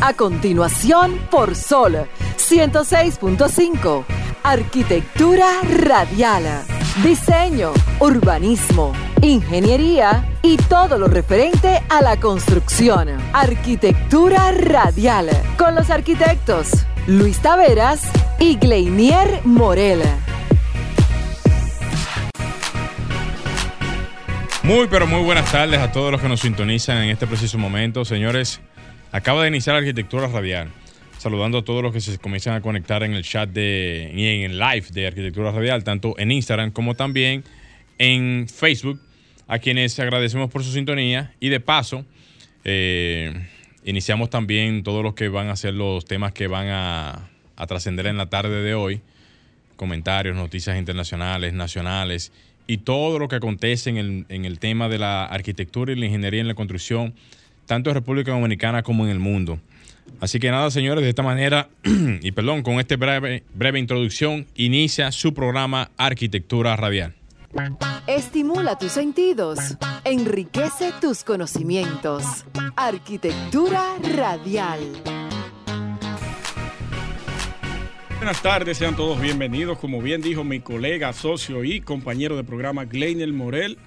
A continuación, por Sol 106.5. Arquitectura radial. Diseño, urbanismo, ingeniería y todo lo referente a la construcción. Arquitectura radial. Con los arquitectos Luis Taveras y Gleinier Morel. Muy, pero muy buenas tardes a todos los que nos sintonizan en este preciso momento. Señores, acaba de iniciar Arquitectura Radial. Saludando a todos los que se comienzan a conectar en el chat de, y en el live de Arquitectura Radial, tanto en Instagram como también en Facebook, a quienes agradecemos por su sintonía. Y de paso, eh, iniciamos también todos los que van a ser los temas que van a, a trascender en la tarde de hoy. Comentarios, noticias internacionales, nacionales y todo lo que acontece en el, en el tema de la arquitectura y la ingeniería en la construcción, tanto en República Dominicana como en el mundo. Así que nada, señores, de esta manera, y perdón, con esta breve, breve introducción, inicia su programa Arquitectura Radial. Estimula tus sentidos, enriquece tus conocimientos. Arquitectura Radial. Buenas tardes, sean todos bienvenidos. Como bien dijo mi colega, socio y compañero de programa Gleinel Morel,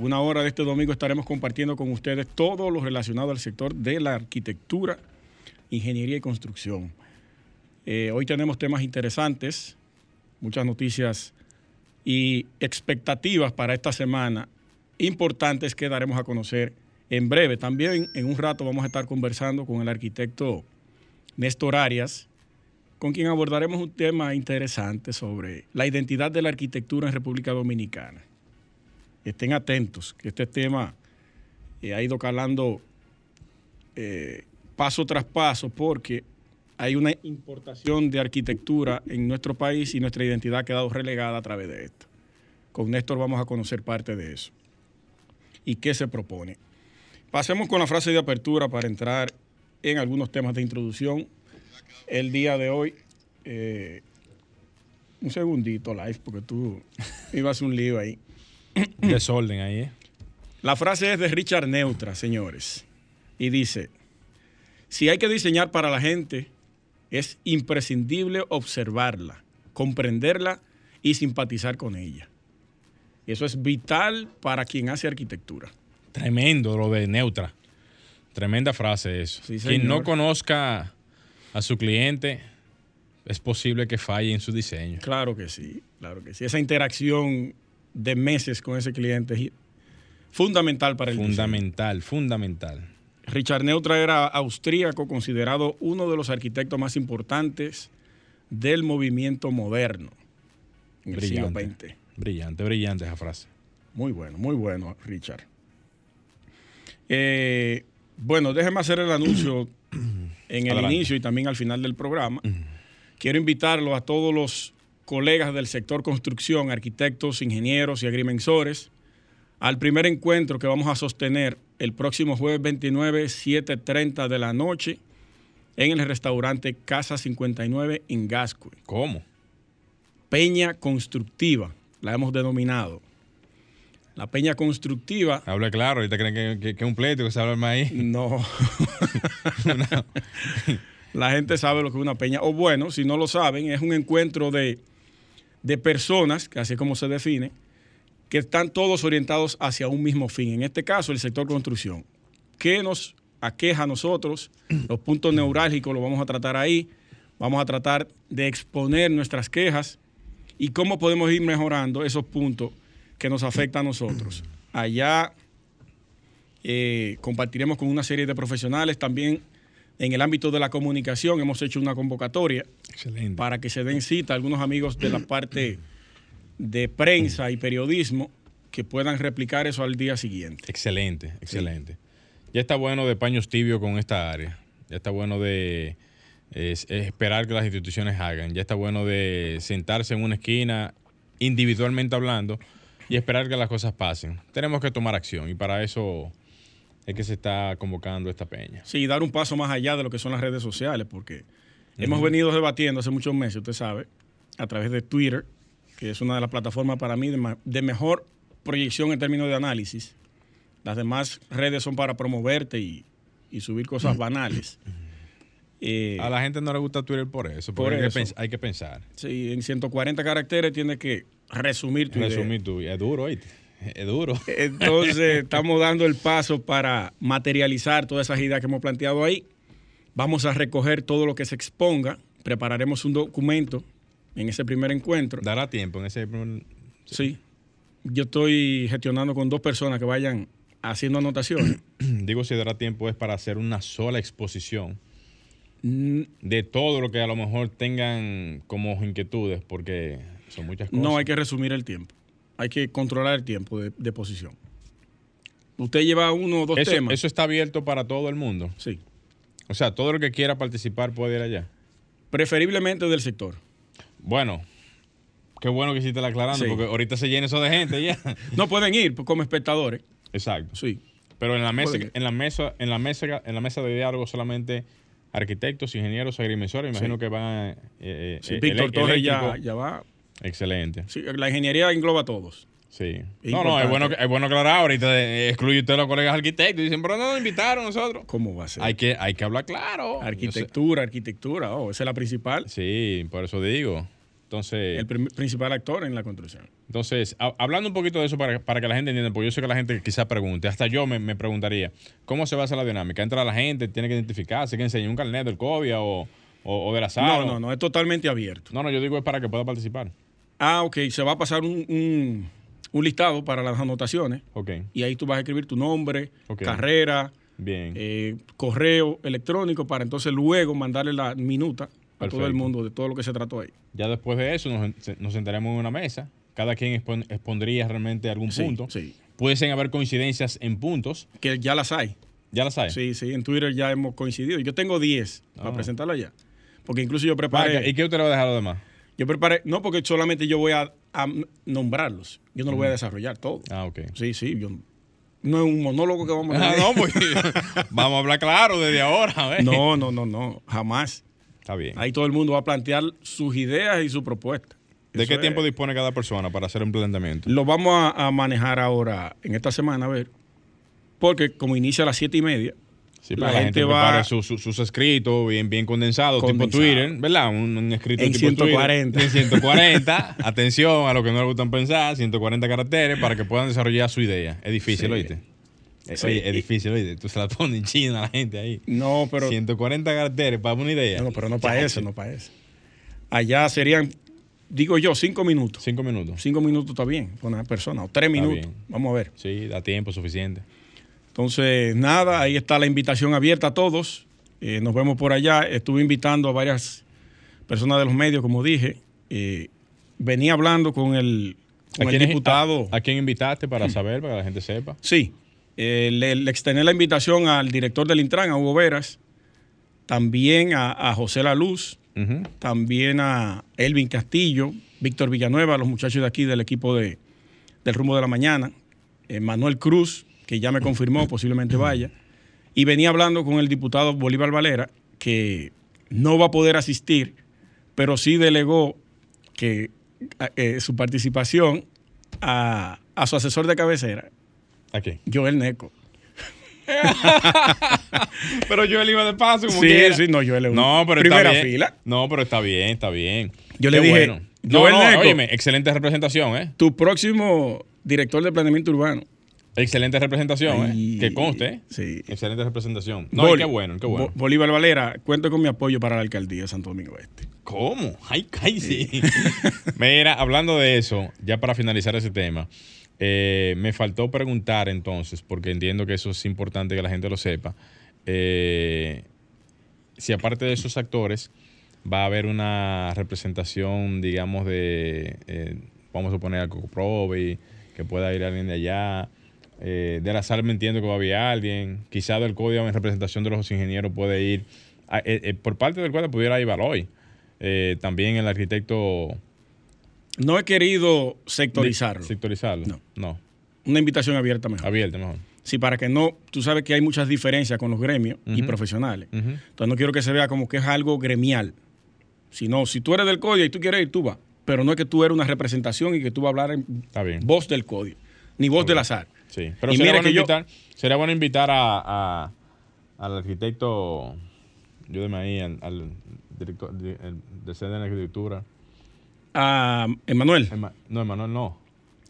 una hora de este domingo estaremos compartiendo con ustedes todo lo relacionado al sector de la arquitectura, ingeniería y construcción. Eh, hoy tenemos temas interesantes, muchas noticias y expectativas para esta semana importantes que daremos a conocer en breve. También en un rato vamos a estar conversando con el arquitecto Néstor Arias, con quien abordaremos un tema interesante sobre la identidad de la arquitectura en República Dominicana. Estén atentos, que este tema eh, ha ido calando eh, paso tras paso porque hay una importación de arquitectura en nuestro país y nuestra identidad ha quedado relegada a través de esto. Con Néstor vamos a conocer parte de eso. ¿Y qué se propone? Pasemos con la frase de apertura para entrar en algunos temas de introducción el día de hoy. Eh, un segundito, live, porque tú ibas un lío ahí. Desorden ahí, ¿eh? La frase es de Richard Neutra, señores. Y dice, si hay que diseñar para la gente, es imprescindible observarla, comprenderla y simpatizar con ella. Eso es vital para quien hace arquitectura. Tremendo lo de Neutra. Tremenda frase eso. Sí, quien no conozca a su cliente, es posible que falle en su diseño. Claro que sí, claro que sí. Esa interacción de meses con ese cliente fundamental para el diseño. Fundamental, fundamental. Richard Neutra era austríaco, considerado uno de los arquitectos más importantes del movimiento moderno en el siglo Brillante. XX. Brillante, brillante esa frase. Muy bueno, muy bueno, Richard. Eh, bueno, déjeme hacer el anuncio en el Adelante. inicio y también al final del programa. Quiero invitarlo a todos los colegas del sector construcción, arquitectos, ingenieros y agrimensores, al primer encuentro que vamos a sostener el próximo jueves 29, 7.30 de la noche, en el restaurante Casa 59 en Gascue. ¿Cómo? Peña Constructiva, la hemos denominado. La Peña Constructiva, Hable claro, ahorita creen que es un pleito que se habla más ahí. no. La gente sabe lo que es una peña. O bueno, si no lo saben, es un encuentro de, de personas, que así es como se define, que están todos orientados hacia un mismo fin. En este caso, el sector construcción. ¿Qué nos aqueja a nosotros? Los puntos neurálgicos los vamos a tratar ahí. Vamos a tratar de exponer nuestras quejas y cómo podemos ir mejorando esos puntos que nos afectan a nosotros. Allá eh, compartiremos con una serie de profesionales también en el ámbito de la comunicación. Hemos hecho una convocatoria Excelente. para que se den cita a algunos amigos de la parte de prensa y periodismo que puedan replicar eso al día siguiente. Excelente, excelente. Ya está bueno de paños tibios con esta área. Ya está bueno de es- es esperar que las instituciones hagan. Ya está bueno de sentarse en una esquina, individualmente hablando, y esperar que las cosas pasen. Tenemos que tomar acción y para eso es que se está convocando esta peña. Sí, dar un paso más allá de lo que son las redes sociales, porque hemos venido debatiendo hace muchos meses, usted sabe, a través de Twitter, que es una de las plataformas para mí de, mejor proyección en términos de análisis. Las demás redes son para promoverte y, y subir cosas banales. Eh, A la gente no le gusta Twitter por eso, Por porque hay, eso. Que hay que pensar. sí, en 140 caracteres tienes que resumir tu idea. Resumir tu Es duro, ¿oíste? Es duro. Entonces, estamos dando el paso para materializar todas esas ideas que hemos planteado ahí. Vamos a recoger todo lo que se exponga. Prepararemos un documento en ese primer encuentro. Dará tiempo en ese primer- Sí. Yo estoy gestionando con dos personas que vayan haciendo anotaciones. Digo, si dará tiempo es para hacer una sola exposición Mm, de todo lo que a lo mejor tengan como inquietudes, porque son muchas cosas. No hay que resumir el tiempo. Hay que controlar el tiempo de, de posición. Usted lleva uno o dos eso, temas. eso está abierto para todo el mundo. Sí. O sea, todo el que quiera participar puede ir allá. Preferiblemente del sector. Bueno, qué bueno que hiciste la aclarando, Sí. porque ahorita se llena eso de gente ya. No pueden ir como espectadores. Exacto. Sí. Pero en la mesa, en la mesa, en la mesa, en la mesa de diálogo solamente arquitectos, ingenieros, agrimensores, imagino Sí. que van a, eh, eh, Sí, eh, Víctor Torres ya, ya va. Excelente. Sí, la ingeniería engloba a todos. Sí. Es No, no, es bueno, es bueno aclarar. Ahorita excluye usted a los colegas arquitectos y dicen, pero no nos invitaron nosotros. ¿Cómo va a ser? Hay que, hay que hablar claro. arquitectura, arquitectura. Oh, esa es la principal. Sí, por eso digo. Entonces, El principal actor en la construcción. entonces ha- hablando un poquito de eso para, para que la gente entienda, porque yo sé que la gente quizás pregunte, hasta yo me, me preguntaría, ¿cómo se va a hacer la dinámica? ¿Entra la gente, tiene que identificarse, que enseñe un carnet del COVID o, o, o de la sala? No, no, no, es totalmente abierto. No, no, yo digo es para que pueda participar. Ah, ok, se va a pasar un, un- un listado para las anotaciones Ok, y ahí tú vas a escribir tu nombre, carrera, bien. eh, correo electrónico para entonces luego mandarle la minuta a todo el mundo de todo lo que se trató ahí. ya después de eso nos, nos sentaremos en una mesa. Cada quien expon- expondría realmente algún Sí, punto. sí. Pueden haber coincidencias en puntos. Que ya las hay. Ya las hay. Sí, sí, en Twitter ya hemos coincidido. Yo tengo 10 para Ah. presentarlo allá. Porque incluso yo preparé. ¿Y qué usted le va a dejar a los demás? Yo preparé, no porque solamente yo voy a, a nombrarlos. Yo no lo voy a desarrollar todo. Ah, ok. Sí, sí, yo no es un monólogo que vamos a Ah, tener. no, pues vamos a hablar claro desde ahora. a ver. no, no, no, no, jamás. Está bien. Ahí todo el mundo va a plantear sus ideas y su propuesta. ¿De Eso qué es- tiempo dispone cada persona para hacer un planteamiento? Lo vamos a, a manejar ahora, en esta semana, a ver. Porque como inicia a las siete y media, Sí, la la gente gente va- prepare su- su- sus escritos bien, bien condensados, tipo Condensado. Twitter, ¿verdad? Un, un escrito En tipo 140. Twitter. En 140. Atención a lo que no le gustan pensar, 140 caracteres para que puedan desarrollar su idea. Es difícil, Sí. ¿oíste? Eh, Sí. Oye, es difícil, ¿oíste? Tú se la pones en China a la gente ahí. no, pero 140 caracteres para una idea. no, pero no para eso, no para eso. Allá serían, digo yo, cinco minutos. Cinco minutos. Cinco minutos está bien con una persona, o tres minutos. bien. Vamos a ver. Sí, da tiempo suficiente. Entonces, nada, ahí está la invitación abierta a todos. Eh, nos vemos por allá. Estuve invitando a varias personas de los medios, como dije. Eh, venía hablando con el, con el quién es- diputado. ¿A, a quién invitaste para saber, para que la gente sepa? Sí, eh, le, le extendí la invitación al director del Intran, a Hugo Veras, también a, a José La Luz, también a Elvin Castillo, Víctor Villanueva, los muchachos de aquí del equipo de, del Rumbo de la Mañana, Manuel Cruz, que ya me confirmó, posiblemente vaya, y venía hablando con el diputado Bolívar Valera, que no va a poder asistir, pero sí delegó que eh, su participación a, a su asesor de cabecera, ¿A quién? Joel Neco. Pero le iba de paso como Sí, quiera. sí, no, Joel es No, pero primera está bien. fila. No, pero está bien, está bien. Yo le Qué dije, bueno. No, Joel no, Neco. óyeme, excelente representación, ¿eh? Tu próximo director de planeamiento urbano. Excelente representación, Ay, ¿eh? Que conste, ¿eh? sí. Excelente representación. No, qué bueno, qué bueno. Bo- Bolívar Valera, cuento con mi apoyo para la alcaldía de Santo Domingo Este. ¿Cómo? Ay, ay, sí. Mira, hablando de eso, ya para finalizar ese tema, eh, me faltó preguntar entonces, porque entiendo que eso es importante que la gente lo sepa, eh, si aparte de esos actores va a haber una representación, digamos, de, eh, vamos a poner a Cocoprobe, que pueda ir alguien de allá. Eh, de la sala me entiendo que va a haber alguien. Quizá del código en representación de los ingenieros puede ir. a- eh, eh, por parte del cual pudiera ir Baloy. Eh, también el arquitecto. No he querido sectorizarlo. Sectorizarlo. No. No. Una invitación abierta mejor. Abierto mejor. Sí, para que no, tú sabes que hay muchas diferencias con los gremios y profesionales. Entonces no quiero que se vea como que es algo gremial. Sino, si tú eres del código y tú quieres ir, tú vas. Pero no es que tú eres una representación y que tú vas a hablar en voz del código, ni voz del azar. Sí. Pero Y sería mira bueno, que yo- invitar, sería bueno invitar a, a- al arquitecto ayúdeme ahí al, al director del sede de la arquitectura. A Emanuel. Ema- no, Emanuel no.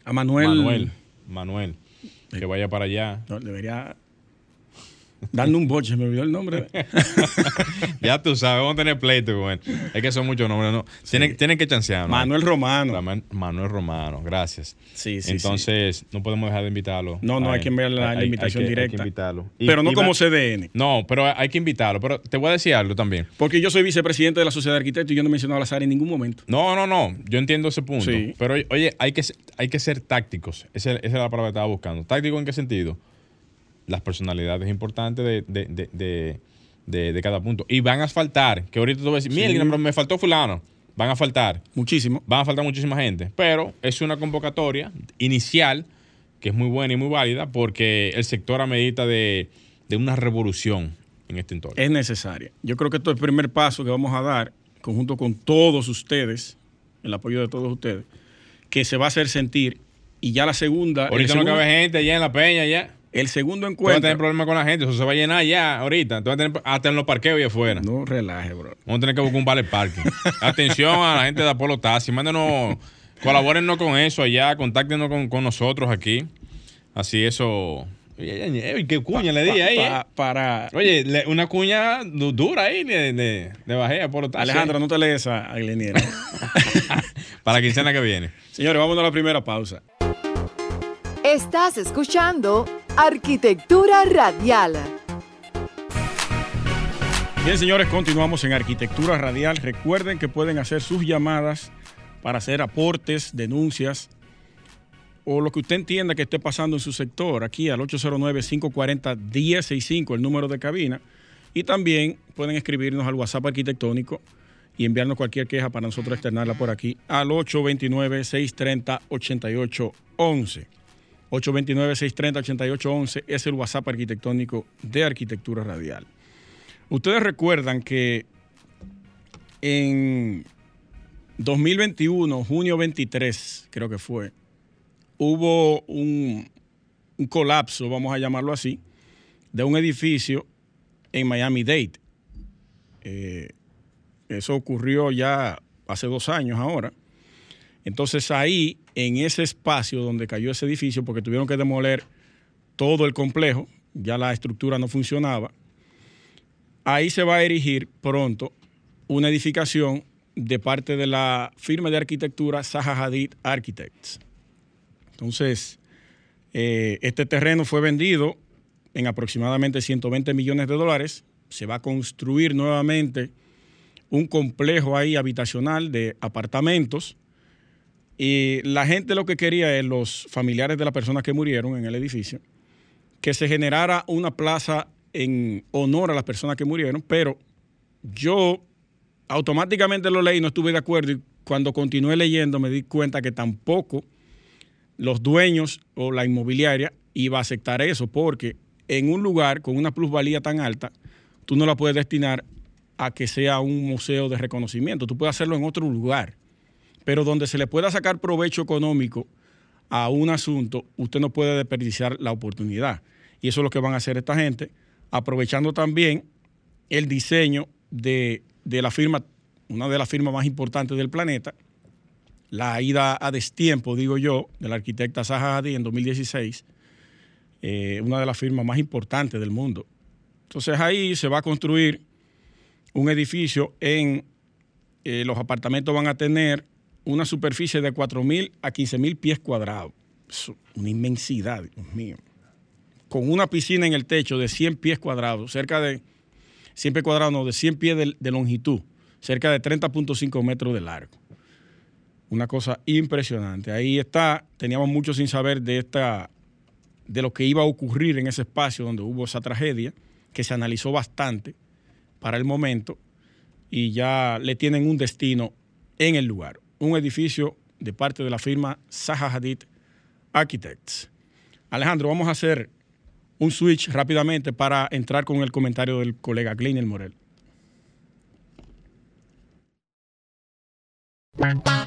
A Manuel. Manuel. Manuel. Que vaya para allá. No, debería. Dando un boche, me olvidó el nombre. ya tú sabes, vamos a tener pleito con él. Es que son muchos nombres, ¿no? Tienen, tienen que chancear, ¿no? Manuel Romano. Manuel Romano, gracias. Sí, sí, Entonces, no podemos dejar de invitarlo. No, no, hay que enviarle la Hay- hay invitación que- hay que directa. invitarlo. Y- Pero no como CDN. No, pero hay que invitarlo. Pero te voy a decir algo también. Porque yo soy vicepresidente de la Sociedad de Arquitectos y yo no he mencionado a la SAR en ningún momento. No, no, no. Yo entiendo ese punto. Sí. Pero oye, hay que, ser- hay que ser tácticos. Esa, esa es la palabra que estaba buscando. ¿Táctico en qué sentido? Las personalidades importantes de, de, de, de, de- cada punto. Y van a faltar, que ahorita tú vas a decir, mira, me faltó fulano. Van a faltar. Muchísimo. Van a faltar muchísima gente. Pero es una convocatoria inicial que es muy buena y muy válida porque el sector amerita de, de una revolución en este entorno. Es necesaria. Yo creo que esto es el primer paso que vamos a dar, conjunto con todos ustedes, el apoyo de todos ustedes, que se va a hacer sentir. Y ya la segunda. ahorita no cabe gente allá en la peña ya. El segundo Tú vas a tener encuentro. problemas con la gente, eso se va a llenar ya ahorita. Tú vas a tener hasta en los parqueos y afuera. No relaje, bro. Vamos a tener que buscar un vale parking. Atención a la gente de Apolo Taxi. Mándenos, colabórennos con eso allá, contáctenos con, con nosotros aquí. Así eso. Oye, qué cuña le di Pa- ahí, pa- eh. Para. Oye, le- una cuña du- dura ahí de, de, de bajé a Apolo Taxi. Alejandro, no te lees a Gleniera. Para la quincena que viene. Señores, vámonos a la primera pausa. Estás escuchando Arquitectura Radial. Bien, señores, continuamos en Arquitectura Radial. Recuerden que pueden hacer sus llamadas para hacer aportes, denuncias o lo que usted entienda que esté pasando en su sector. Aquí al 809-540-1065, el número de cabina. Y también pueden escribirnos al WhatsApp arquitectónico y enviarnos cualquier queja para nosotros externarla por aquí al 829-630-8811. 829-630-8811 es el WhatsApp arquitectónico de Arquitectura Radial. Ustedes recuerdan que en 2021, junio 23, creo que fue, hubo un, colapso, vamos a llamarlo así, de un edificio en Miami-Dade. Eh, eso ocurrió ya hace dos años ahora. Entonces ahí, en ese espacio donde cayó ese edificio, porque tuvieron que demoler todo el complejo, ya la estructura no funcionaba, ahí se va a erigir pronto una edificación de parte de la firma de arquitectura Zaha Hadid Architects. Entonces, eh, este terreno fue vendido en aproximadamente 120 millones de dólares. Se va a construir nuevamente un complejo ahí habitacional de apartamentos. Y la gente lo que quería es, los familiares de las personas que murieron en el edificio, que se generara una plaza en honor a las personas que murieron, pero yo automáticamente lo leí, no estuve de acuerdo y cuando continué leyendo me di cuenta que tampoco los dueños o la inmobiliaria iba a aceptar eso, porque en un lugar con una plusvalía tan alta, tú no la puedes destinar a que sea un museo de reconocimiento, tú puedes hacerlo en otro lugar, pero donde se le pueda sacar provecho económico a un asunto, usted no puede desperdiciar la oportunidad. Y eso es lo que van a hacer esta gente, aprovechando también el diseño de, de la firma, una de las firmas más importantes del planeta, la ida a destiempo, digo yo, de la arquitecta Zaha Hadid en 2016, eh, una de las firmas más importantes del mundo. Entonces ahí se va a construir un edificio en, eh, los apartamentos van a tener una superficie de 4.000 a 15.000 pies cuadrados. Una inmensidad, Dios mío. Con una piscina en el techo de 100 pies cuadrados, cerca de 100 pies cuadrados, no, de 100 pies de, de longitud, cerca de 30.5 metros de largo. Una cosa impresionante. Ahí está, teníamos mucho sin saber de esta, de lo que iba a ocurrir en ese espacio donde hubo esa tragedia, que se analizó bastante para el momento y ya le tienen un destino en el lugar. Un edificio de parte de la firma Zaha Hadid Architects. Alejandro, vamos a hacer un switch rápidamente para entrar con el comentario del colega Gleiner Morel.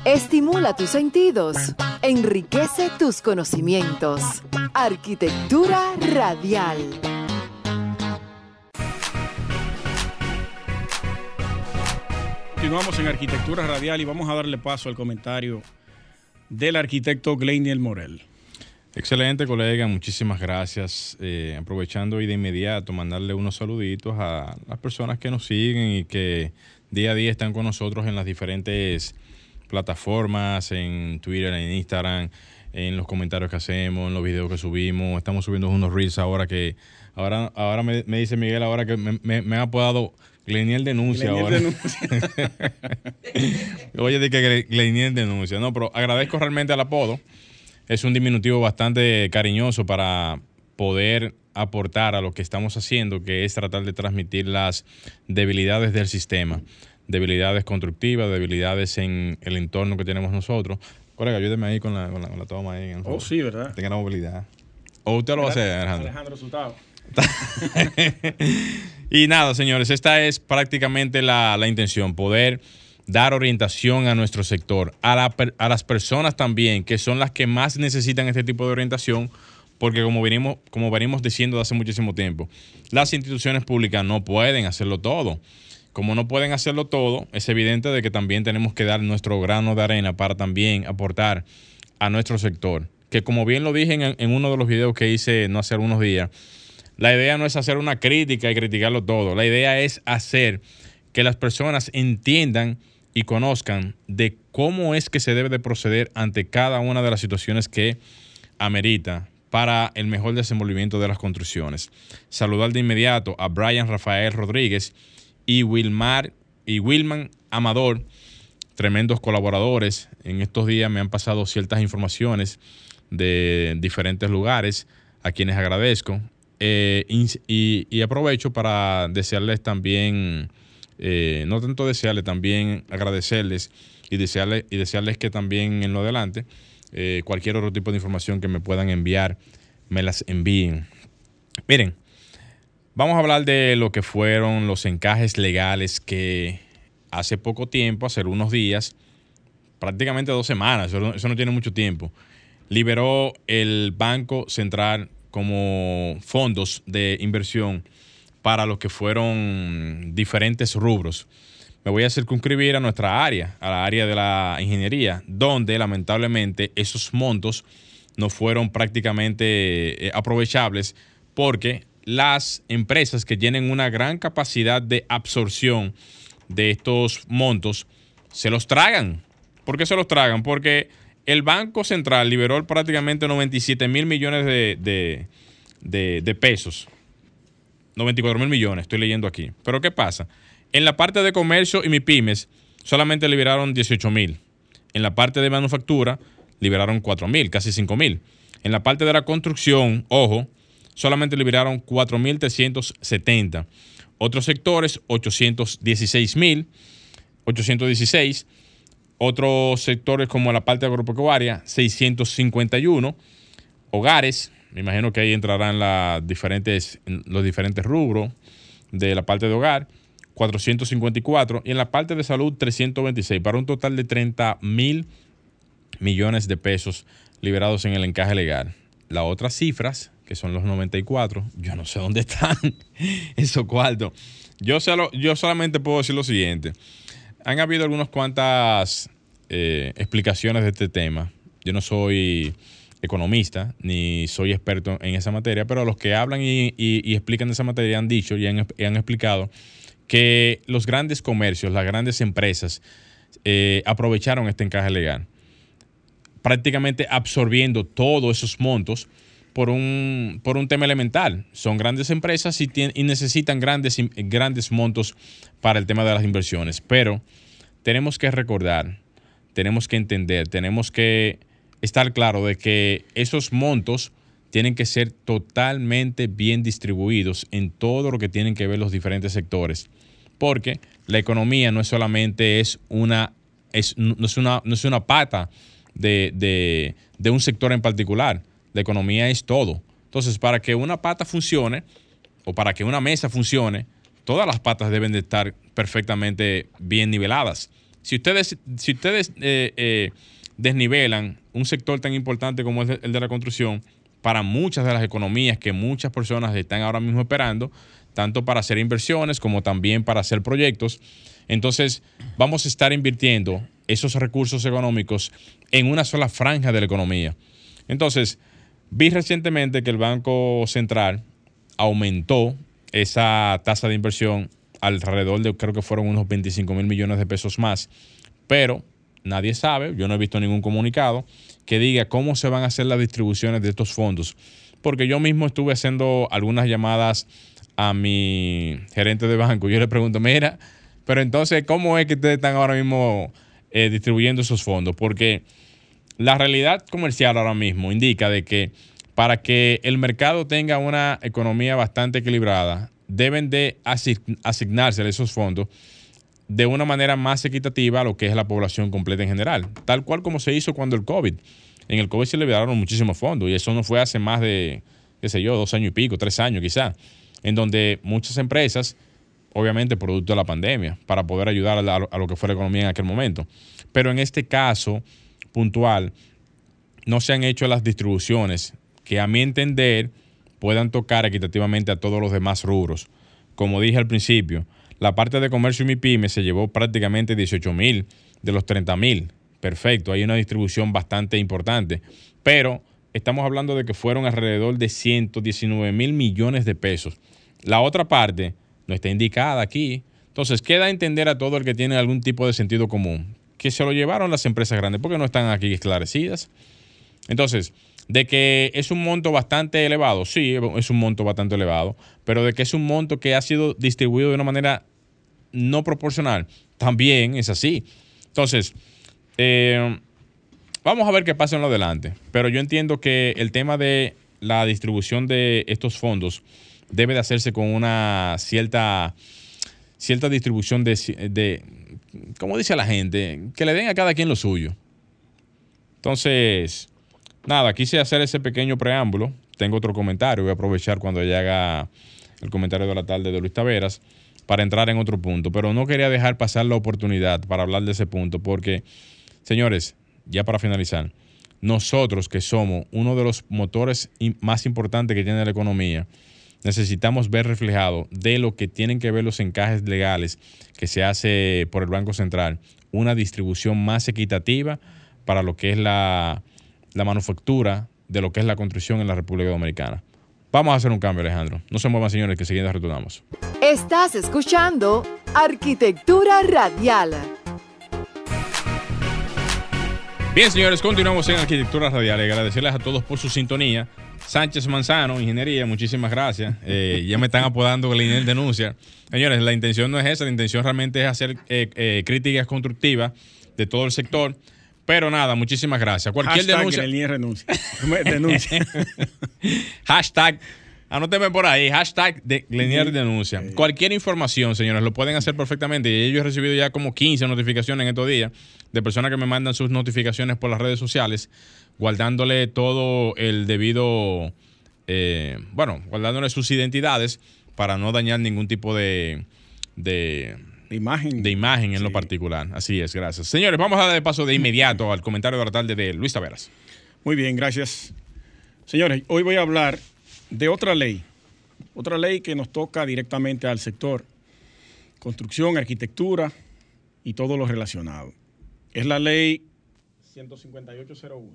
Estimula tus sentidos, enriquece tus conocimientos. Arquitectura radial. Continuamos en Arquitectura Radial y vamos a darle paso al comentario del arquitecto Gleiniel Morel. Excelente, colega. Muchísimas gracias. Eh, aprovechando y de inmediato mandarle unos saluditos a las personas que nos siguen y que día a día están con nosotros en las diferentes plataformas, en Twitter, en Instagram, en los comentarios que hacemos, en los videos que subimos. Estamos subiendo unos reels ahora que, ahora, ahora me, dice Miguel ahora que me, me, me ha apodado Gleniel denuncia ahora. Denuncia. Oye, de que Gleniel denuncia. No, pero agradezco realmente al apodo. Es un diminutivo bastante cariñoso para poder aportar a lo que estamos haciendo, que es tratar de transmitir las debilidades del sistema, debilidades constructivas, debilidades en el entorno que tenemos nosotros. Colega, ayúdeme ahí con la, con la, toma ahí. Oh, sí, ¿verdad? Tenga la movilidad. O usted lo va a hacer, Alejandro. Alejandro Sutado. y nada, señores, esta es prácticamente la, intención, poder dar orientación a nuestro sector, a, a, las personas también, que son las que más necesitan este tipo de orientación, porque como venimos, como venimos diciendo desde hace muchísimo tiempo, las instituciones públicas no pueden hacerlo todo. Como no pueden hacerlo todo, es evidente de que también tenemos que dar nuestro grano de arena para también aportar a nuestro sector. Que como bien lo dije en, uno de los videos que hice no hace algunos días, la idea no es hacer una crítica y criticarlo todo. La idea es hacer que las personas entiendan y conozcan de cómo es que se debe de proceder ante cada una de las situaciones que amerita para el mejor desenvolvimiento de las construcciones. Saludar de inmediato a Brian Rafael Rodríguez y Wilmar y Wilman Amador, tremendos colaboradores. En estos días me han pasado ciertas informaciones de diferentes lugares a quienes agradezco. Eh, y, aprovecho para desearles también, eh, no tanto desearles, también agradecerles y desearles, y desearles que también en lo adelante, eh, cualquier otro tipo de información que me puedan enviar, me las envíen. Miren, vamos a hablar de lo que fueron los encajes legales que hace poco tiempo, hace unos días, prácticamente dos semanas, eso no tiene mucho tiempo, liberó el Banco Central como fondos de inversión para lo que fueron diferentes rubros. Me voy a circunscribir a nuestra área, a la área de la ingeniería, donde lamentablemente esos montos no fueron prácticamente eh, aprovechables porque las empresas que tienen una gran capacidad de absorción de estos montos se los tragan. ¿Por qué se los tragan? Porque el Banco Central liberó prácticamente 97 mil millones de, pesos. 94 mil millones, estoy leyendo aquí. Pero ¿qué pasa? En la parte de comercio y mi pymes solamente liberaron 18 mil. En la parte de manufactura liberaron 4 mil, casi 5 mil. En la parte de la construcción, ojo, solamente liberaron 4 mil 370. Otros sectores, 816 mil, 816 otros sectores como la parte agropecuaria, 651. Hogares, me imagino que ahí entrarán las diferentes, los diferentes rubros de la parte de hogar, 454. Y en la parte de salud, 326, para un total de 30 mil millones de pesos liberados en el encaje legal. Las otras cifras, que son los 94, yo no sé dónde están esos cuartos. Yo, yo solamente puedo decir lo siguiente. Han habido algunas cuantas eh, explicaciones de este tema. Yo no soy economista ni soy experto en esa materia, pero los que hablan y, explican esa materia han dicho y han, explicado que los grandes comercios, las grandes empresas eh, aprovecharon este encaje legal, prácticamente absorbiendo todos esos montos por un, por un tema elemental. Son grandes empresas y, y necesitan grandes, grandes montos para el tema de las inversiones, pero tenemos que recordar tenemos que entender, tenemos que estar claro de que esos montos tienen que ser totalmente bien distribuidos en todo lo que tienen que ver los diferentes sectores. Porque la economía no es solamente es una, es, no, es una, no es una pata de, de un sector en particular. La economía es todo. Entonces, para que una pata funcione o para que una mesa funcione, todas las patas deben de estar perfectamente bien niveladas. Si ustedes, si ustedes eh, eh, desnivelan un sector tan importante como es el de la construcción, para muchas de las economías que muchas personas están ahora mismo esperando, tanto para hacer inversiones como también para hacer proyectos, Entonces, vamos a estar invirtiendo esos recursos económicos en una sola franja de la economía. Entonces, vi recientemente que el Banco Central aumentó esa tasa de inversión alrededor de, creo que fueron unos 25 mil millones de pesos más, pero nadie sabe, yo no he visto ningún comunicado que diga cómo se van a hacer las distribuciones de estos fondos, porque yo mismo estuve haciendo algunas llamadas a mi gerente de banco, yo le pregunto, mira, pero entonces, ¿cómo es que ustedes están ahora mismo eh, distribuyendo esos fondos? Porque la realidad comercial ahora mismo indica de que para que el mercado tenga una economía bastante equilibrada, deben de asignarse esos fondos de una manera más equitativa a lo que es la población completa en general, tal cual como se hizo cuando el COVID. En el COVID se le dieron muchísimos fondos y eso no fue hace más de, qué sé yo, dos años y pico, tres años quizá, en donde muchas empresas, obviamente producto de la pandemia, para poder ayudar a, a lo que fue la economía en aquel momento. Pero en este caso puntual, no se han hecho las distribuciones que a mi entender puedan tocar equitativamente a todos los demás rubros. Como dije al principio, la parte de comercio y mi pyme se llevó prácticamente 18 mil de los 30 mil. Perfecto, hay una distribución bastante importante. Pero estamos hablando de que fueron alrededor de 119 mil millones de pesos. La otra parte no está indicada aquí. Entonces, queda entender a todo el que tiene algún tipo de sentido común que se lo llevaron las empresas grandes porque no están aquí esclarecidas. Entonces, de que es un monto bastante elevado, sí, es un monto bastante elevado, pero de que es un monto que ha sido distribuido de una manera no proporcional, también es así. Entonces, eh, vamos a ver qué pasa en lo adelante, pero yo entiendo que el tema de la distribución de estos fondos debe de hacerse con una cierta, cierta distribución de, de como dice la gente, que le den a cada quien lo suyo. Entonces, nada, quise hacer ese pequeño preámbulo. Tengo otro comentario, voy a aprovechar cuando ella haga el comentario de la tarde de Luis Taveras para entrar en otro punto, pero no quería dejar pasar la oportunidad para hablar de ese punto porque, señores, ya para finalizar, nosotros que somos uno de los motores más importantes que tiene la economía, necesitamos ver reflejado de lo que tienen que ver los encajes legales que se hace por el Banco Central, una distribución más equitativa para lo que es la, la manufactura de lo que es la construcción en la República Dominicana. Vamos a hacer un cambio, Alejandro. No se muevan, señores, que siguiendo retornamos. Estás escuchando Arquitectura Radial. Bien, señores, continuamos en Arquitectura Radial. Agradecerles a todos por su sintonía. Sánchez Manzano, Ingeniería, muchísimas gracias. Eh, ya me están apodando Gleinier Denuncia. Señores, la intención no es esa, la intención realmente es hacer eh, eh, críticas constructivas de todo el sector. Pero nada, muchísimas gracias. Cualquier Hashtag denuncia. renuncia. denuncia. Hashtag Anóteme por ahí, hashtag de Glenier denuncia. Cualquier información, señores, lo pueden hacer perfectamente. Yo he recibido ya como 15 notificaciones en estos días de personas que me mandan sus notificaciones por las redes sociales, guardándole todo el debido, eh, bueno, guardándole sus identidades para no dañar ningún tipo de, de imagen. De imagen en lo particular. Así es, gracias. Señores, vamos a dar paso de inmediato al comentario de la tarde de Luis Taveras. Muy bien, gracias. Señores, hoy voy a hablar de otra ley, otra ley que nos toca directamente al sector construcción, arquitectura y todo lo relacionado. Es la ley 15801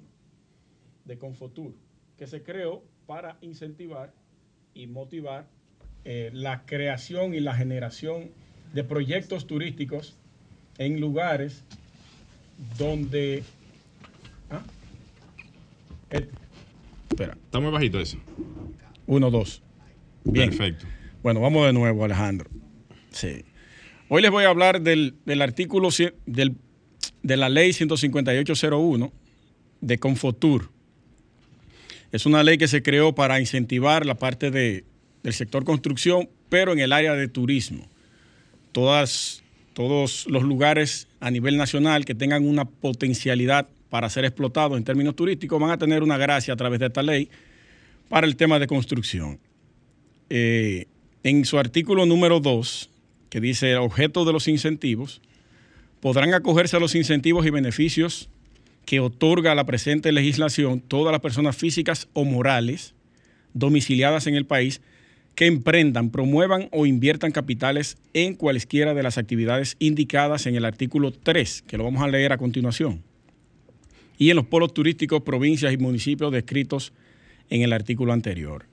de Confotur, que se creó para incentivar y motivar eh, la creación y la generación de proyectos turísticos en lugares donde... ¿ah? Espera. Está muy bajito eso. Uno, dos. Bien. Perfecto. Bueno, vamos de nuevo, Alejandro. Sí. Hoy les voy a hablar del, artículo del, de la ley 15801 de Confotur. Es una ley que se creó para incentivar la parte de, del sector construcción, pero en el área de turismo. Todas, todos los lugares a nivel nacional que tengan una potencialidad para ser explotados en términos turísticos van a tener una gracia a través de esta ley para el tema de construcción. Eh, en su artículo número 2, que dice objeto de los incentivos, podrán acogerse a los incentivos y beneficios que otorga la presente legislación todas las personas físicas o morales domiciliadas en el país que emprendan, promuevan o inviertan capitales en cualesquiera de las actividades indicadas en el artículo 3, que lo vamos a leer a continuación, y en los polos turísticos, provincias y municipios descritos en el artículo anterior.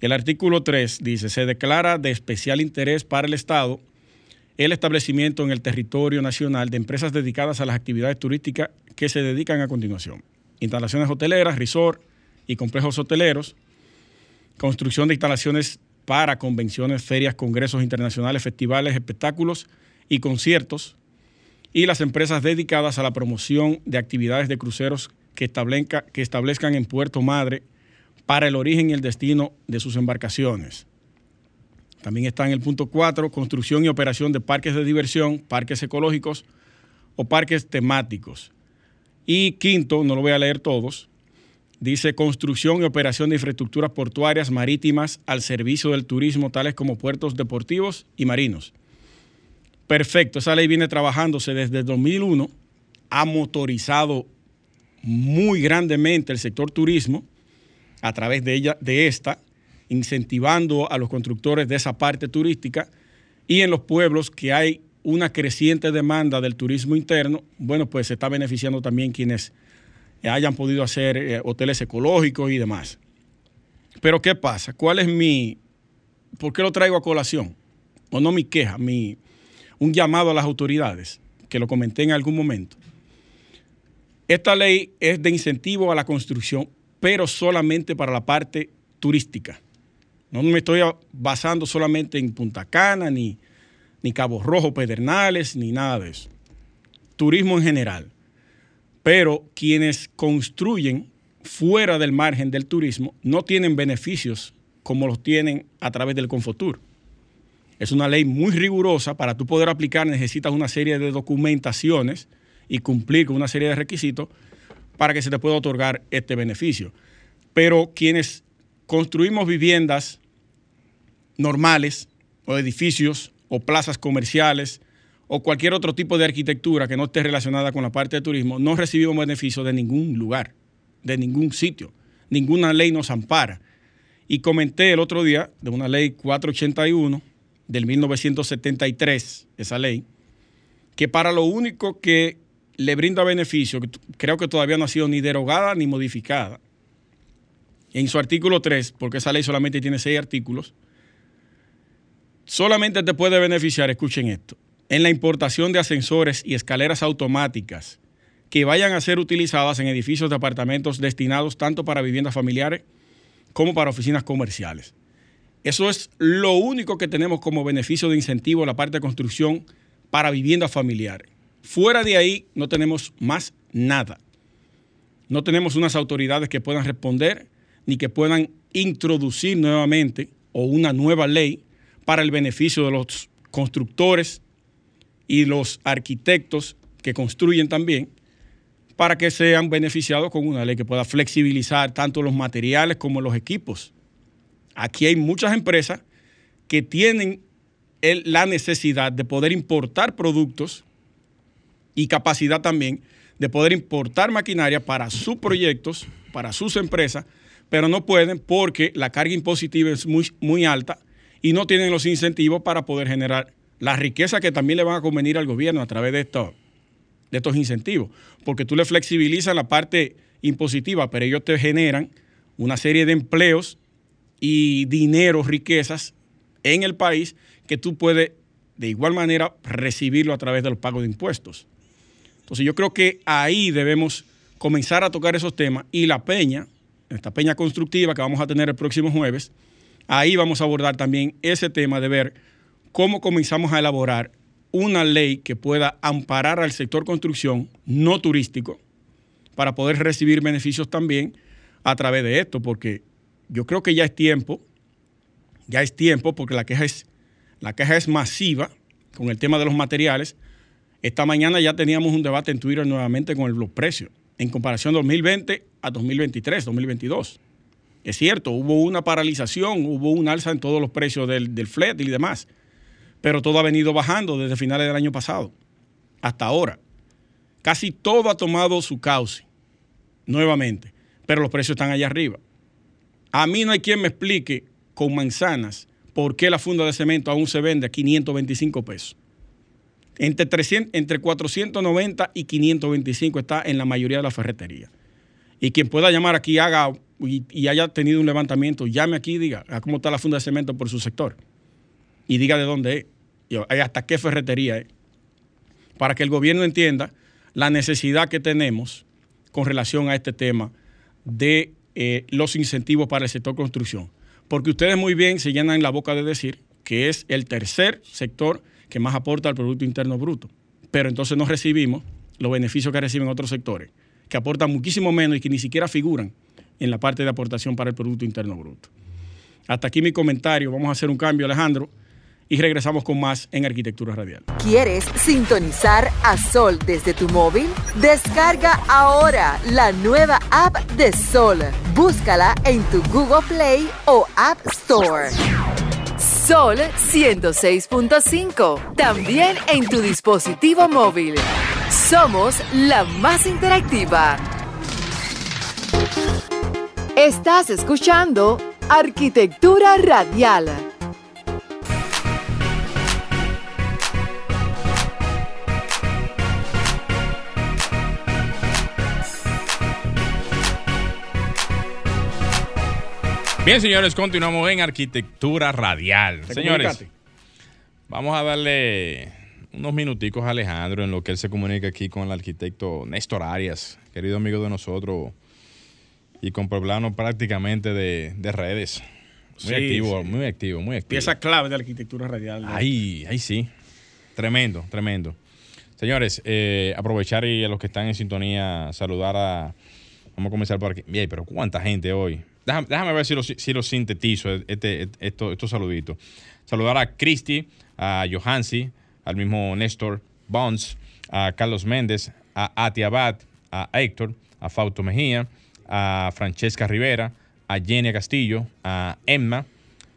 El artículo 3 dice, se declara de especial interés para el Estado el establecimiento en el territorio nacional de empresas dedicadas a las actividades turísticas que se dedican a continuación. Instalaciones hoteleras, resort y complejos hoteleros, construcción de instalaciones para convenciones, ferias, congresos internacionales, festivales, espectáculos y conciertos, y las empresas dedicadas a la promoción de actividades de cruceros que, establezca, que establezcan en Puerto Madre para el origen y el destino de sus embarcaciones. También está en el punto 4, construcción y operación de parques de diversión, parques ecológicos o parques temáticos. Y quinto, no lo voy a leer todos, dice construcción y operación de infraestructuras portuarias marítimas al servicio del turismo, tales como puertos deportivos y marinos. Perfecto, esa ley viene trabajándose desde 2001, ha motorizado muy grandemente el sector turismo a través de ella, de esta, incentivando a los constructores de esa parte turística y en los pueblos que hay una creciente demanda del turismo interno, bueno, pues se está beneficiando también quienes hayan podido hacer eh, hoteles ecológicos y demás. Pero ¿qué pasa? ¿Cuál es mi... ¿Por qué lo traigo a colación? O no mi queja, mi, un llamado a las autoridades, que lo comenté en algún momento. Esta ley es de incentivo a la construcción, pero solamente para la parte turística. No me estoy basando solamente en Punta Cana, ni, ni Cabo Rojo, Pedernales, ni nada de eso. Turismo en general. Pero quienes construyen fuera del margen del turismo no tienen beneficios como los tienen a través del Confotur. Es una ley muy rigurosa. Para tú poder aplicar necesitas una serie de documentaciones y cumplir con una serie de requisitos para que se te pueda otorgar este beneficio. Pero quienes construimos viviendas normales o edificios o plazas comerciales o cualquier otro tipo de arquitectura que no esté relacionada con la parte de turismo, no recibimos beneficio de ningún lugar, de ningún sitio. Ninguna ley nos ampara. Y comenté el otro día de una ley 481 del 1973, esa ley, que para lo único que le brinda beneficio, creo que todavía no ha sido ni derogada ni modificada, en su artículo 3, porque esa ley solamente tiene seis artículos, solamente te puede beneficiar, escuchen esto, en la importación de ascensores y escaleras automáticas que vayan a ser utilizadas en edificios de apartamentos destinados tanto para viviendas familiares como para oficinas comerciales. Eso es lo único que tenemos como beneficio de incentivo en la parte de construcción para viviendas familiares. Fuera de ahí no tenemos más nada. No tenemos unas autoridades que puedan responder ni que puedan introducir nuevamente o una nueva ley para el beneficio de los constructores y los arquitectos que construyen también, para que sean beneficiados con una ley que pueda flexibilizar tanto los materiales como los equipos. Aquí hay muchas empresas que tienen la necesidad de poder importar productos y capacidad también de poder importar maquinaria para sus proyectos, para sus empresas, pero no pueden porque la carga impositiva es muy, muy alta y no tienen los incentivos para poder generar la riqueza que también le van a convenir al gobierno a través de, esto, de estos incentivos, porque tú le flexibilizas la parte impositiva, pero ellos te generan una serie de empleos y dinero, riquezas en el país que tú puedes de igual manera recibirlo a través de los pagos de impuestos. Entonces yo creo que ahí debemos comenzar a tocar esos temas y la peña, esta peña constructiva que vamos a tener el próximo jueves, ahí vamos a abordar también ese tema de ver cómo comenzamos a elaborar una ley que pueda amparar al sector construcción no turístico para poder recibir beneficios también a través de esto, porque yo creo que ya es tiempo, ya es tiempo, porque la queja es, la queja es masiva con el tema de los materiales. Esta mañana ya teníamos un debate en Twitter nuevamente con los precios, en comparación 2020 a 2023, 2022. Es cierto, hubo una paralización, hubo un alza en todos los precios del, del flat y demás, pero todo ha venido bajando desde finales del año pasado hasta ahora. Casi todo ha tomado su cauce nuevamente, pero los precios están allá arriba. A mí no hay quien me explique con manzanas, ¿por qué la funda de cemento aún se vende a 525 pesos? Entre, 300, entre 490 y 525 está en la mayoría de las ferreterías. Y quien pueda llamar aquí haga y, haya tenido un levantamiento, llame aquí y diga cómo está la funda de cemento por su sector. Y diga de dónde es, y hasta qué ferretería es. Para que el gobierno entienda la necesidad que tenemos con relación a este tema de eh, los incentivos para el sector construcción. Porque ustedes muy bien se llenan la boca de decir que es el tercer sector que más aporta al Producto Interno Bruto. Pero entonces no recibimos los beneficios que reciben otros sectores, que aportan muchísimo menos y que ni siquiera figuran en la parte de aportación para el Producto Interno Bruto. Hasta aquí mi comentario. Vamos a hacer un cambio, Alejandro, y regresamos con más en Arquitectura Radial. ¿Quieres sintonizar a Sol desde tu móvil? Descarga ahora la nueva app de Sol. Búscala en tu Google Play o App Store. Sol 106.5. También en tu dispositivo móvil. Somos la más interactiva. Estás escuchando Arquitectura Radial. Bien, señores, continuamos en Arquitectura Radial. Señores, vamos a darle unos minuticos a Alejandro en lo que él se comunica aquí con el arquitecto Néstor Arias, querido amigo de nosotros y con plano prácticamente de, redes. Muy activo, muy activo, muy activo. Pieza clave de la arquitectura radial. Ahí, ahí sí. Tremendo, tremendo. Señores, eh, aprovechar y a los que están en sintonía, saludar a. Vamos a comenzar por aquí. Bien, pero ¿cuánta gente hoy? Déjame, ver si lo, si lo sintetizo, este, esto, estos saluditos. Saludar a Cristi, a Johansi, al mismo Néstor Bonds, a Carlos Méndez, a Ati Abad, a Héctor, a Fausto Mejía, a Francesca Rivera, a Jenny Castillo, a Emma,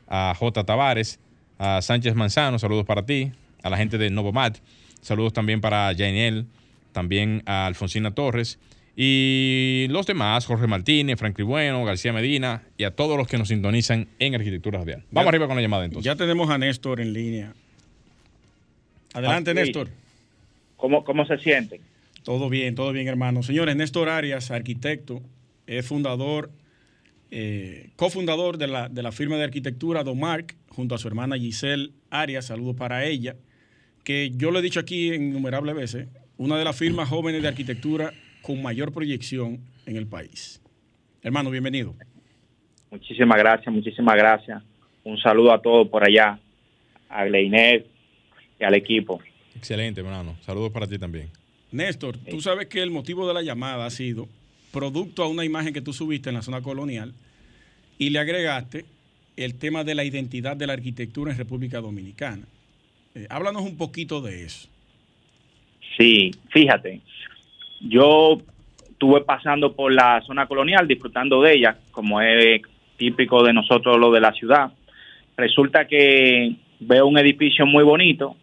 a J. Tavares, a Sánchez Manzano, saludos para ti, a la gente de Novomat, saludos también para Janiel, también a Alfonsina Torres y los demás, Jorge Martínez, Franklin Bueno, García Medina y a todos los que nos sintonizan en Arquitectura Radial. Vamos arriba con la llamada entonces. Ya tenemos a Néstor en línea. Adelante, Néstor. ¿Cómo, ¿Cómo se sienten? Todo bien, todo bien, hermano. Señores, Néstor Arias, arquitecto, es fundador, eh, cofundador de la, de la firma de arquitectura Domark, junto a su hermana Giselle Arias. Saludos para ella, que yo lo he dicho aquí innumerables veces, una de las firmas jóvenes de arquitectura con mayor proyección en el país. Hermano, bienvenido. Muchísimas gracias, muchísimas gracias. Un saludo a todos por allá, a Gleiner y al equipo. Excelente, hermano. Saludos para ti también. Néstor, tú sabes que el motivo de la llamada ha sido producto a una imagen que tú subiste en la zona colonial y le agregaste el tema de la identidad de la arquitectura en República Dominicana. Eh, háblanos un poquito de eso. Sí, fíjate, yo estuve pasando por la zona colonial, disfrutando de ella, como es típico de nosotros lo de la ciudad. Resulta que veo un edificio muy bonito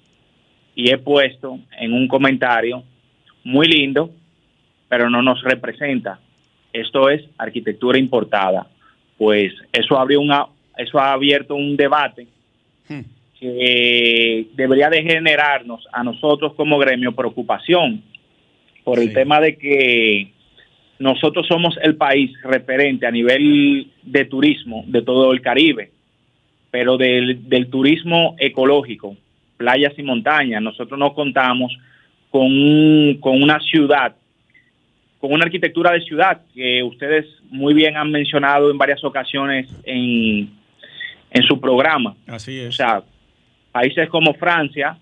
y he puesto en un comentario muy lindo, pero no nos representa. Esto es arquitectura importada. Pues eso abrió una, eso ha abierto un debate hmm. que debería de generarnos a nosotros como gremio preocupación por el tema de que nosotros somos el país referente a nivel de turismo de todo el Caribe, pero del, turismo ecológico, playas y montañas. Nosotros no contamos con, con una ciudad, con una arquitectura de ciudad que ustedes muy bien han mencionado en varias ocasiones en, en su programa. Así es. O sea, países como Francia,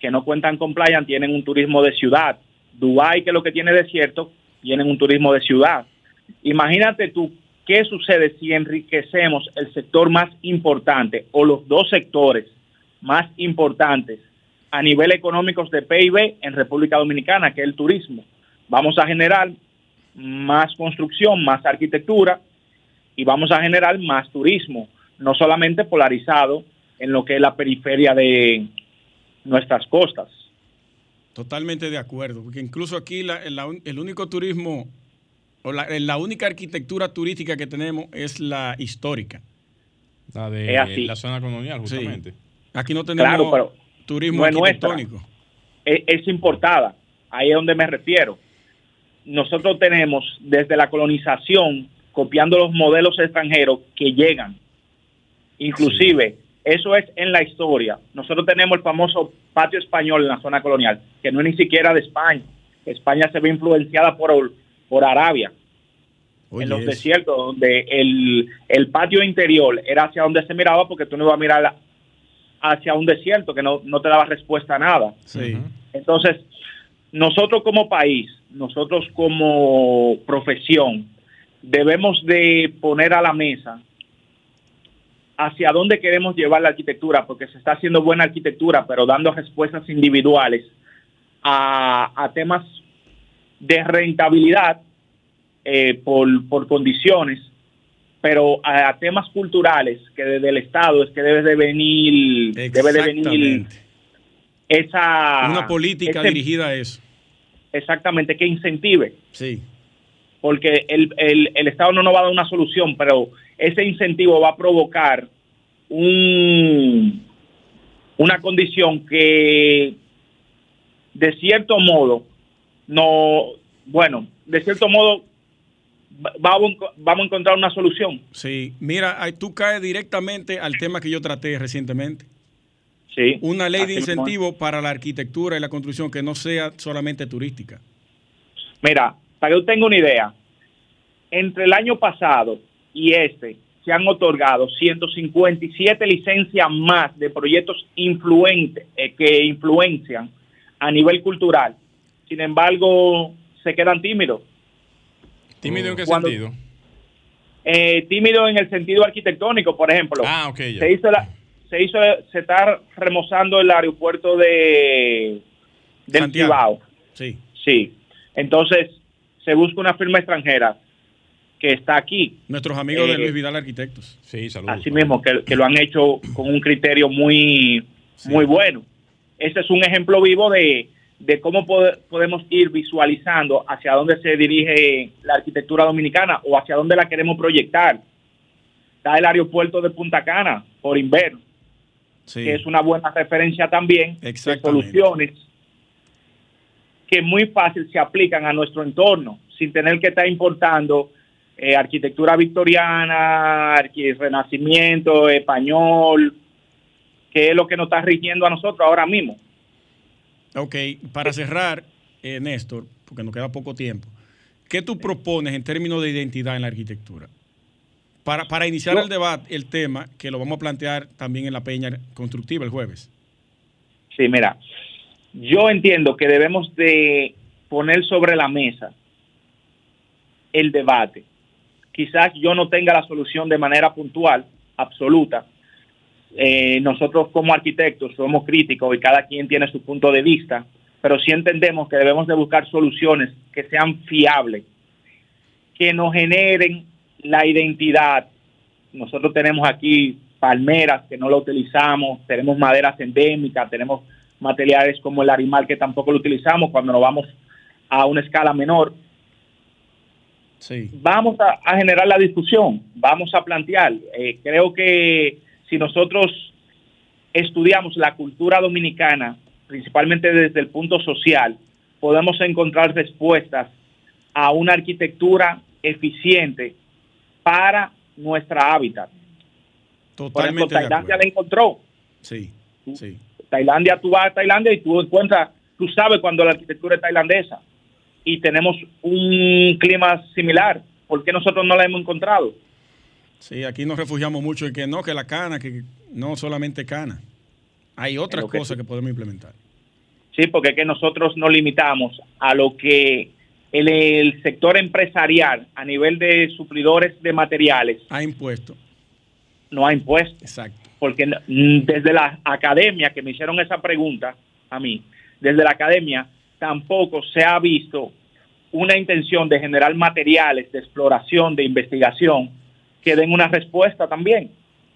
que no cuentan con playa, tienen un turismo de ciudad. Dubái, que es lo que tiene desierto, tienen un turismo de ciudad. Imagínate tú qué sucede si enriquecemos el sector más importante o los dos sectores más importantes a nivel económico de PIB en República Dominicana, que es el turismo. Vamos a generar más construcción, más arquitectura y vamos a generar más turismo, no solamente polarizado en lo que es la periferia de nuestras costas. Totalmente de acuerdo, porque incluso aquí el único turismo o la, única arquitectura turística que tenemos es la histórica. La de Es así. la zona colonial, Sí. justamente. Aquí no tenemos Claro, pero turismo no es arquitectónico. es, es importada. Ahí es donde me refiero. Nosotros tenemos desde la colonización copiando los modelos extranjeros que llegan. Inclusive, eso es en la historia. Nosotros tenemos el famoso patio español en la zona colonial, que no es ni siquiera de España. España se ve influenciada por, por Arabia, Oye, en los desiertos, donde el, el patio interior era hacia donde se miraba, porque tú no ibas a mirar hacia un desierto que no, no te daba respuesta a nada. Sí. Entonces, nosotros como país, nosotros como profesión, debemos de poner a la mesa hacia dónde queremos llevar la arquitectura, porque se está haciendo buena arquitectura, pero dando respuestas individuales a, a temas de rentabilidad eh, por, por condiciones, pero a, a temas culturales que desde el Estado es que debe de venir, debe de venir esa Una política ese- dirigida a eso. exactamente que incentive Sí. Porque el, el, el Estado no nos va a dar una solución pero ese incentivo va a provocar un una condición que de cierto modo no bueno de cierto modo va- vamos, vamos a encontrar una solución Sí. Mira, tú caes directamente al tema que yo traté recientemente. sí Una ley de incentivo para la arquitectura y la construcción que no sea solamente turística. Mira, para que usted tenga una idea, entre el año pasado y este se han otorgado 157 licencias más de proyectos influentes eh, que influencian a nivel cultural. Sin embargo, se quedan tímidos. ¿Tímido en qué Cuando- sentido? Eh, tímidos en el sentido arquitectónico, por ejemplo. Ah, ok, ya. se hizo la, se hizo se está remozando el aeropuerto de del Santiago. Cibao. Sí. Sí. Entonces, se busca una firma extranjera que está aquí, Nuestros amigos de Eh, Luis Vidal Arquitectos. Sí, saludos. así mismo, que, que lo han hecho con un criterio muy, Sí. muy bueno. Ese es un ejemplo vivo de, de cómo pode- podemos ir visualizando hacia dónde se dirige la arquitectura dominicana o hacia dónde la queremos proyectar. Está el aeropuerto de Punta Cana, por Inver, Sí. que es una buena referencia también de soluciones que muy fácil se aplican a nuestro entorno, sin tener que estar importando eh, arquitectura victoriana, renacimiento, español, que es lo que nos está rigiendo a nosotros ahora mismo. Ok, para cerrar, eh, Néstor, porque nos queda poco tiempo, ¿qué tú propones en términos de identidad en la arquitectura? Para, para iniciar Yo- el debate, el tema, que lo vamos a plantear también en la Peña Constructiva el jueves. Sí, mira, yo entiendo que debemos de poner sobre la mesa el debate. Quizás yo no tenga la solución de manera puntual, absoluta. Eh, nosotros como arquitectos somos críticos y cada quien tiene su punto de vista, pero sí entendemos que debemos de buscar soluciones que sean fiables, que nos generen la identidad. Nosotros tenemos aquí palmeras que no lo utilizamos, tenemos maderas endémicas, tenemos materiales como el arimal que tampoco lo utilizamos cuando nos vamos a una escala menor. Sí. Vamos a, a generar la discusión, vamos a plantear. Eh, creo que si nosotros estudiamos la cultura dominicana, principalmente desde el punto social, podemos encontrar respuestas a una arquitectura eficiente para nuestra hábitat. Por ejemplo, Totalmente Tailandia la encontró. Sí, sí. Tailandia, tú vas a Tailandia y tú encuentras, tú sabes cuando la arquitectura es tailandesa y tenemos un clima similar. ¿Por qué nosotros no la hemos encontrado? Sí, aquí nos refugiamos mucho en que no, que la cana, que no solamente cana. Hay otras que cosas sí. que podemos implementar. Sí, porque es que nosotros nos limitamos a lo que el, el sector empresarial a nivel de suplidores de materiales Ha impuesto. no ha impuesto. Exacto. Porque desde la academia que me hicieron esa pregunta a mí, desde la academia tampoco se ha visto una intención de generar materiales de exploración, de investigación, que den una respuesta también.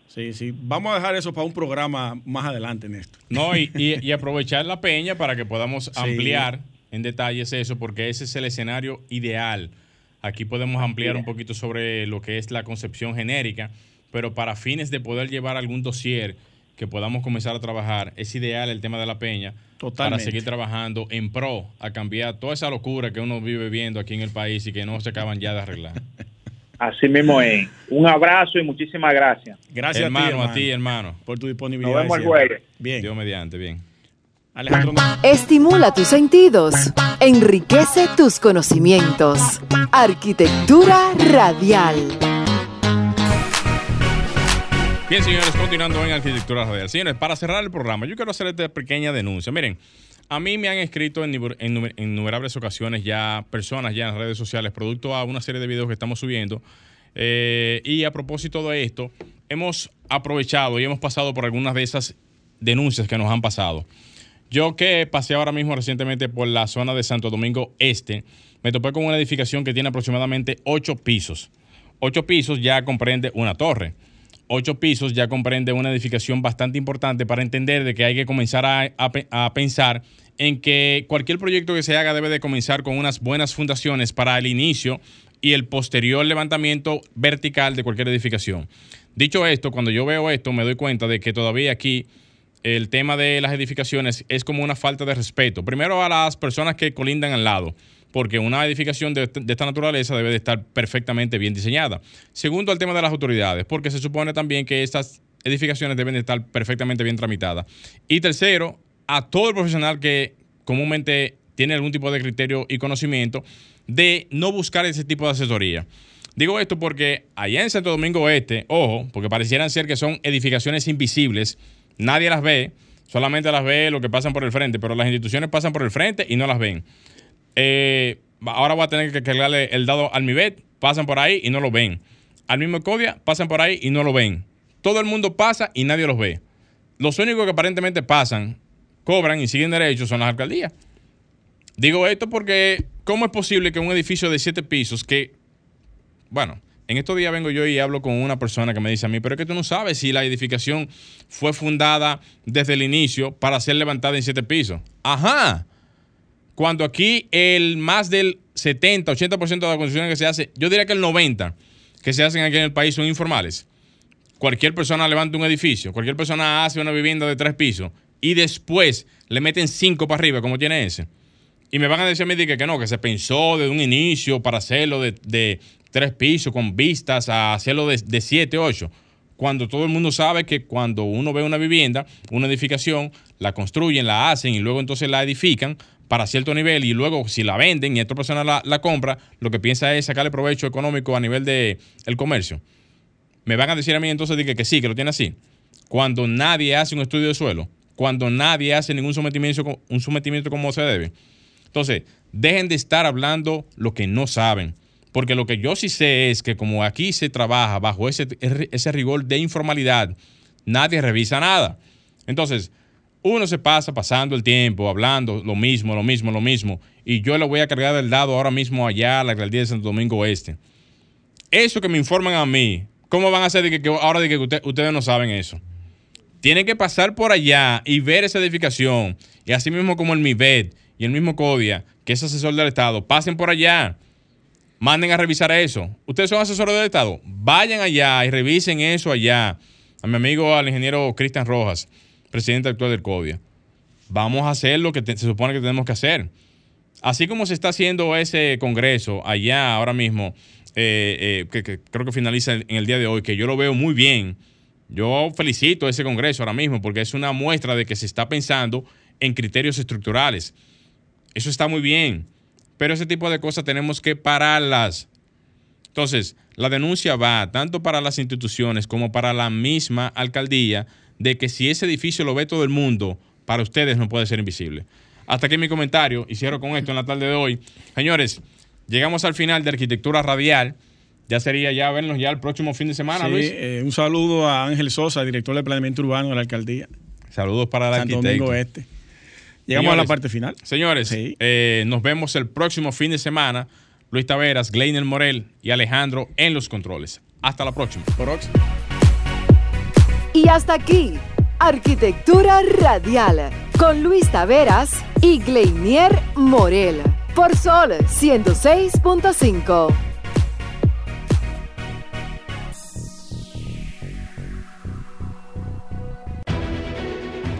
Sí, sí. Vamos a dejar eso para un programa más adelante, Néstor. No, y, y- y aprovechar la peña para que podamos Sí. ampliar en detalles eso, porque ese es el escenario ideal. Aquí podemos ampliar un poquito sobre lo que es la concepción genérica, pero para fines de poder llevar algún dossier que podamos comenzar a trabajar, es ideal el tema de la peña para seguir trabajando en pro a cambiar toda esa locura que uno vive viendo aquí en el país y que no se acaban ya de arreglar. Así mismo es. Un abrazo y muchísimas gracias. Gracias hermano, a ti, hermano, por tu disponibilidad. Nos vemos el jueves. Bien. Dios mediante, bien. Estimula tus sentidos, enriquece tus conocimientos. Arquitectura radial. Bien, señores, continuando en Arquitectura Radial. Señores, para cerrar el programa, yo quiero hacer esta pequeña denuncia. Miren, a mí me han escrito en, innumerables ocasiones ya personas ya en redes sociales, producto a una serie de videos que estamos subiendo. Eh, y a propósito de esto, hemos aprovechado y hemos pasado por algunas de esas denuncias que nos han pasado. Yo que pasé ahora mismo recientemente por la zona de Santo Domingo Este, me topé con una edificación que tiene aproximadamente ocho pisos. Ocho pisos ya comprende una torre ocho pisos ya comprende una edificación bastante importante para entender de que hay que comenzar a, pensar en que cualquier proyecto que se haga debe de comenzar con unas buenas fundaciones para el inicio y el posterior levantamiento vertical de cualquier edificación. Dicho esto, cuando yo veo esto me doy cuenta de que todavía aquí el tema de las edificaciones es como una falta de respeto. Primero a las personas que colindan al lado porque una edificación de, esta naturaleza debe de estar perfectamente bien diseñada. Segundo, el tema de las autoridades, porque se supone también que estas edificaciones deben de estar perfectamente bien tramitadas. Y tercero, a todo el profesional que comúnmente tiene algún tipo de criterio y conocimiento de no buscar ese tipo de asesoría. Digo esto porque allá en Santo Domingo Este, ojo, porque parecieran ser que son edificaciones invisibles, nadie las ve, solamente las ve lo que pasan por el frente, pero las instituciones pasan por el frente y no las ven. Eh, ahora voy a tener que cargarle el dado al MIBET, pasan por ahí y no lo ven. Al mismo Codia, pasan por ahí y no lo ven. Todo el mundo pasa y nadie los ve. Los únicos que aparentemente pasan, cobran y siguen derechos son las alcaldías. Digo esto porque, ¿cómo es posible que un edificio de siete pisos que, bueno, en estos días vengo yo y hablo con una persona que me dice a mí, pero es que tú no sabes si la edificación fue fundada desde el inicio para ser levantada en siete pisos. Ajá cuando aquí el más del 70, 80% de las construcciones que se hace, yo diría que el 90% que se hacen aquí en el país son informales. Cualquier persona levanta un edificio, cualquier persona hace una vivienda de tres pisos y después le meten cinco para arriba, como tiene ese. Y me van a decir a mí que, que no, que se pensó desde un inicio para hacerlo de, tres pisos con vistas a hacerlo de, de siete, ocho. Cuando todo el mundo sabe que cuando uno ve una vivienda, una edificación, la construyen, la hacen y luego entonces la edifican, para cierto nivel y luego si la venden y otra persona la, compra, lo que piensa es sacarle provecho económico a nivel del el comercio. Me van a decir a mí entonces que, que sí, que lo tiene así. Cuando nadie hace un estudio de suelo, cuando nadie hace ningún sometimiento, un sometimiento como se debe. Entonces, dejen de estar hablando lo que no saben. Porque lo que yo sí sé es que como aquí se trabaja bajo ese, ese rigor de informalidad, nadie revisa nada. Entonces, uno se pasa pasando el tiempo, hablando lo mismo, lo mismo, lo mismo, y yo le voy a cargar del dado ahora mismo allá a la alcaldía de Santo Domingo Oeste. Eso que me informan a mí, ¿cómo van a hacer de que, ahora de que ustedes no saben eso? Tienen que pasar por allá y ver esa edificación, y así mismo como el MIBED y el mismo CODIA, que es asesor del Estado, pasen por allá. Manden a revisar eso. Ustedes son asesores del Estado. Vayan allá y revisen eso allá. A mi amigo, al ingeniero Cristian Rojas presidente actual del CODIA. Vamos a hacer lo que se supone que tenemos que hacer. Así como se está haciendo ese congreso allá ahora mismo, eh, eh, que, creo que finaliza en el día de hoy, que yo lo veo muy bien. Yo felicito ese congreso ahora mismo porque es una muestra de que se está pensando en criterios estructurales. Eso está muy bien, pero ese tipo de cosas tenemos que pararlas. Entonces, la denuncia va tanto para las instituciones como para la misma alcaldía de que si ese edificio lo ve todo el mundo, para ustedes no puede ser invisible. Hasta aquí mi comentario y cierro con esto en la tarde de hoy. Señores, llegamos al final de Arquitectura Radial. Ya sería ya vernos ya el próximo fin de semana, Luis. Eh, un saludo a Ángel Sosa, director de planeamiento urbano de la alcaldía. Saludos para el Santo Domingo Este. Llegamos a la parte final. Señores, eh, nos vemos el próximo fin de semana. Luis Taveras, Gleiner Morel y Alejandro en los controles. Hasta la próxima. Y hasta aquí, Arquitectura Radial, con Luis Taveras y Gleinier Morel, por Sol 106.5.